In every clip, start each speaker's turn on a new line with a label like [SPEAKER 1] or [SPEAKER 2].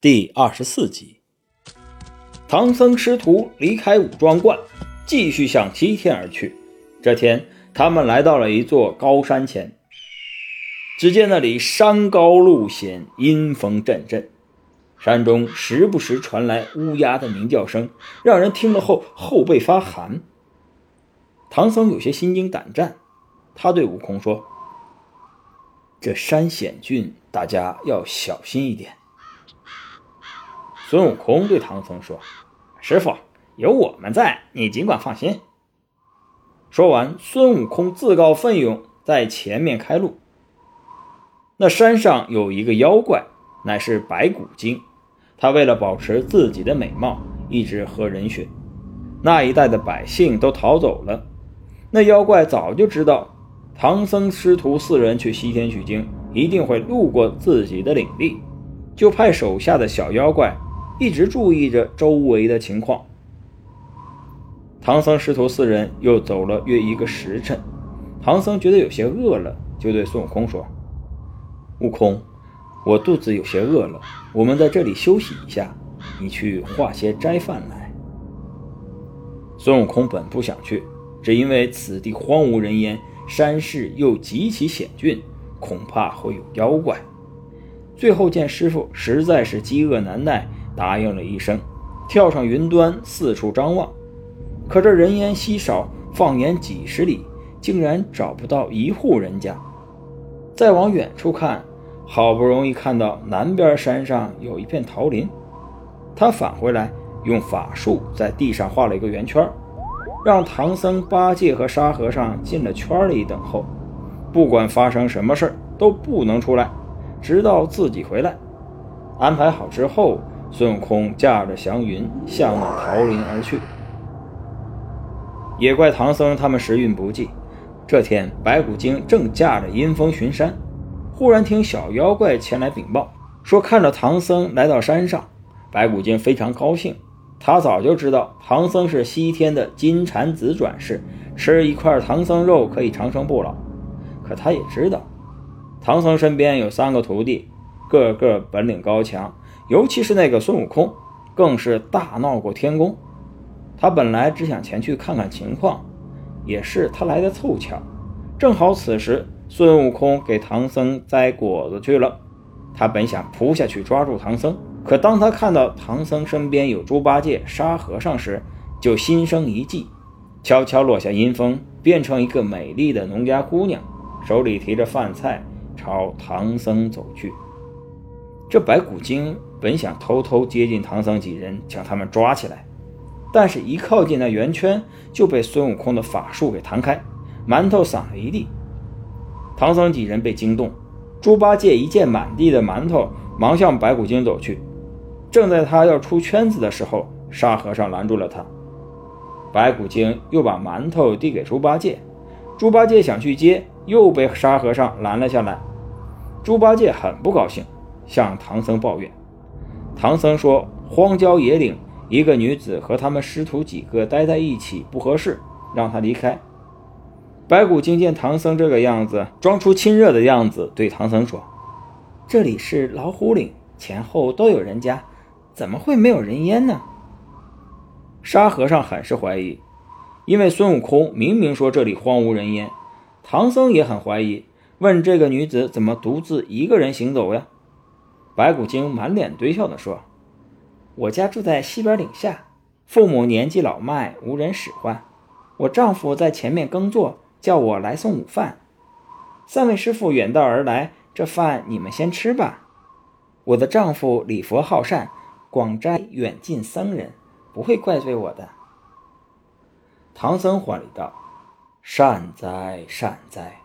[SPEAKER 1] 第二十四集，唐僧师徒离开武装观，继续向西天而去。这天，他们来到了一座高山前。只见那里山高路险，阴风阵阵，山中时不时传来乌鸦的鸣叫声，让人听了后后背发寒。唐僧有些心惊胆战，他对悟空说：“这山险峻，大家要小心一点。”孙悟空对唐僧说：“师傅，有我们在，你尽管放心。”说完，孙悟空自告奋勇在前面开路。那山上有一个妖怪，乃是白骨精。他为了保持自己的美貌，一直喝人血。那一带的百姓都逃走了。那妖怪早就知道唐僧师徒四人去西天取经，一定会路过自己的领地，就派手下的小妖怪。一直注意着周围的情况。唐僧师徒四人又走了约一个时辰，唐僧觉得有些饿了，就对孙悟空说：“悟空，我肚子有些饿了，我们在这里休息一下，你去化些斋饭来。”孙悟空本不想去，只因为此地荒无人烟，山势又极其险峻，恐怕会有妖怪。最后见师傅实在是饥饿难耐。答应了一声，跳上云端，四处张望。可这人烟稀少，放眼几十里，竟然找不到一户人家。再往远处看，好不容易看到南边山上有一片桃林。他返回来，用法术在地上画了一个圆圈，让唐僧、八戒和沙和尚进了圈里等候。不管发生什么事都不能出来，直到自己回来。安排好之后。孙悟空驾着祥云向那桃林而去，也怪唐僧他们时运不济。这天，白骨精正驾着阴风巡山，忽然听小妖怪前来禀报，说看着唐僧来到山上。白骨精非常高兴，他早就知道唐僧是西天的金蝉子转世，吃一块唐僧肉可以长生不老。可他也知道，唐僧身边有三个徒弟，个个本领高强。尤其是那个孙悟空，更是大闹过天宫。他本来只想前去看看情况，也是他来的凑巧。正好此时孙悟空给唐僧摘果子去了，他本想扑下去抓住唐僧，可当他看到唐僧身边有猪八戒、沙和尚时，就心生一计，悄悄落下阴风，变成一个美丽的农家姑娘，手里提着饭菜朝唐僧走去。这白骨精。本想偷偷接近唐僧几人，将他们抓起来，但是，一靠近那圆圈，就被孙悟空的法术给弹开，馒头散了一地。唐僧几人被惊动，猪八戒一见满地的馒头，忙向白骨精走去。正在他要出圈子的时候，沙和尚拦住了他。白骨精又把馒头递给猪八戒，猪八戒想去接，又被沙和尚拦了下来。猪八戒很不高兴，向唐僧抱怨。唐僧说：“荒郊野岭，一个女子和他们师徒几个待在一起不合适，让她离开。”白骨精见唐僧这个样子，装出亲热的样子，对唐僧说：“这里是老虎岭，前后都有人家，怎么会没有人烟呢？”沙和尚很是怀疑，因为孙悟空明明说这里荒无人烟，唐僧也很怀疑，问这个女子怎么独自一个人行走呀？白骨精满脸堆笑地说：“我家住在西边岭下，父母年纪老迈，无人使唤。我丈夫在前面耕作，叫我来送午饭。三位师傅远道而来，这饭你们先吃吧。我的丈夫礼佛好善，广斋远近僧人，不会怪罪我的。”唐僧怀里道：“善哉善哉，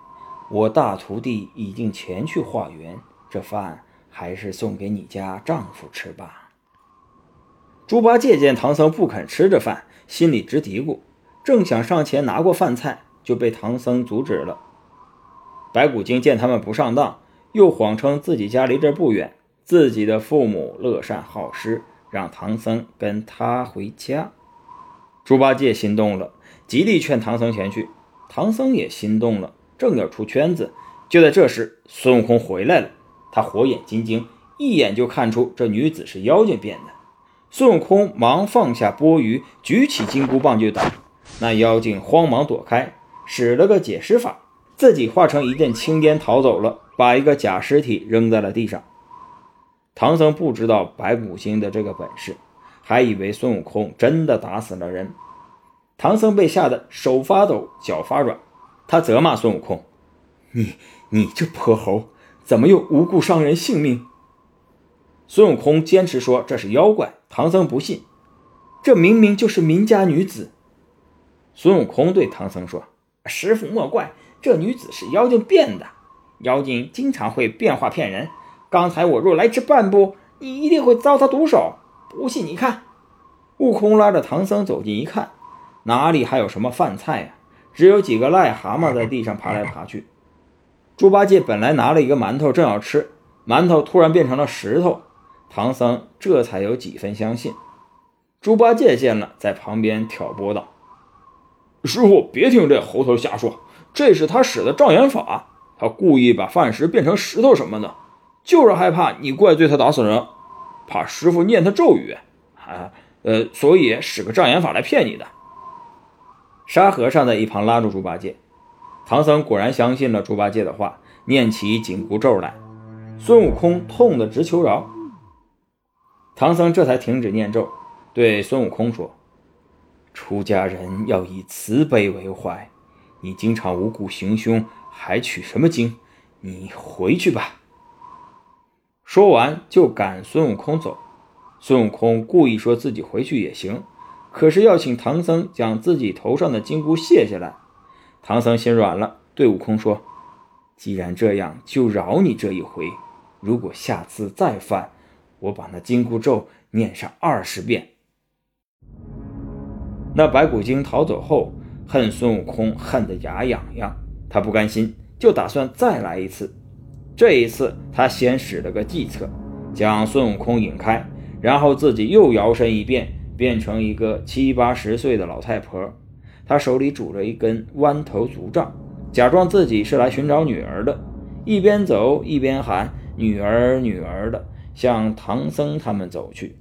[SPEAKER 1] 我大徒弟已经前去化缘，这饭。”还是送给你家丈夫吃吧。猪八戒见唐僧不肯吃这饭，心里直嘀咕，正想上前拿过饭菜，就被唐僧阻止了。白骨精见他们不上当，又谎称自己家离这不远，自己的父母乐善好施，让唐僧跟他回家。猪八戒心动了，极力劝唐僧前去。唐僧也心动了，正要出圈子，就在这时，孙悟空回来了。他火眼金睛，一眼就看出这女子是妖精变的。孙悟空忙放下钵盂，举起金箍棒就打。那妖精慌忙躲开，使了个解尸法，自己化成一阵青烟逃走了，把一个假尸体扔在了地上。唐僧不知道白骨精的这个本事，还以为孙悟空真的打死了人。唐僧被吓得手发抖，脚发软，他责骂孙悟空：“你你这泼猴，怎么又无故伤人性命？”孙悟空坚持说这是妖怪，唐僧不信，这明明就是民家女子。孙悟空对唐僧说：“师傅莫怪，这女子是妖精变的，妖精经常会变化骗人。刚才我若来迟半步，你一定会遭他毒手。不信你看。”悟空拉着唐僧走近一看，哪里还有什么饭菜呀？只有几个癞蛤蟆在地上爬来爬去。猪八戒本来拿了一个馒头正要吃，馒头突然变成了石头。唐僧这才有几分相信。猪八戒见了，在旁边挑拨道：“师傅，别听这猴头瞎说，这是他使的障眼法。他故意把饭食变成石头什么的，就是害怕你怪罪他打死人，怕师傅念他咒语，啊，呃，所以使个障眼法来骗你的。”沙和尚在一旁拉住猪八戒。唐僧果然相信了猪八戒的话，念起紧箍咒来。孙悟空痛得直求饶。唐僧这才停止念咒，对孙悟空说：“出家人要以慈悲为怀，你经常无故行凶，还取什么经？你回去吧。”说完就赶孙悟空走。孙悟空故意说自己回去也行，可是要请唐僧将自己头上的金箍卸下来。唐僧心软了，对悟空说：“既然这样，就饶你这一回。如果下次再犯，”我把那紧箍咒念上二十遍。那白骨精逃走后，恨孙悟空恨得牙痒痒，他不甘心，就打算再来一次。这一次，他先使了个计策，将孙悟空引开，然后自己又摇身一变，变成一个七八十岁的老太婆。他手里拄着一根弯头竹杖，假装自己是来寻找女儿的，一边走一边喊：“女儿，女儿的。”向唐僧他们走去。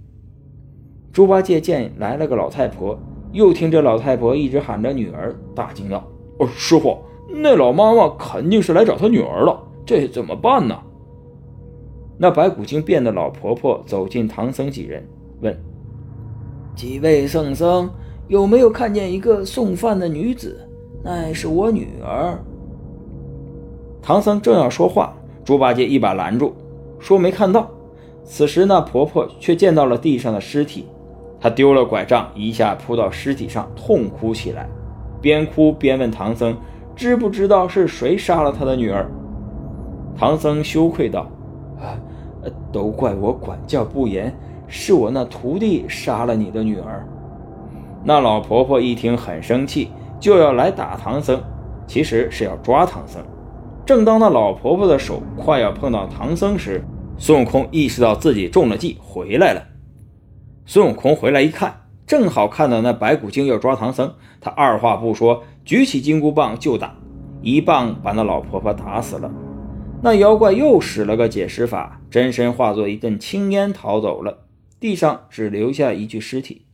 [SPEAKER 1] 猪八戒见来了个老太婆，又听这老太婆一直喊着女儿，大惊道：“哦，师傅，那老妈妈肯定是来找她女儿了，这怎么办呢？”那白骨精变的老婆婆走进唐僧几人，问：“几位圣僧，有没有看见一个送饭的女子？那是我女儿。”唐僧正要说话，猪八戒一把拦住，说：“没看到。”此时，那婆婆却见到了地上的尸体，她丢了拐杖，一下扑到尸体上，痛哭起来，边哭边问唐僧：“知不知道是谁杀了他的女儿？”唐僧羞愧道：“啊，都怪我管教不严，是我那徒弟杀了你的女儿。”那老婆婆一听很生气，就要来打唐僧，其实是要抓唐僧。正当那老婆婆的手快要碰到唐僧时，孙悟空意识到自己中了计，回来了。孙悟空回来一看，正好看到那白骨精要抓唐僧，他二话不说，举起金箍棒就打，一棒把那老婆婆打死了。那妖怪又使了个解尸法，真身化作一阵青烟逃走了，地上只留下一具尸体。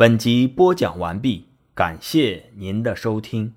[SPEAKER 1] 本集播讲完毕，感谢您的收听。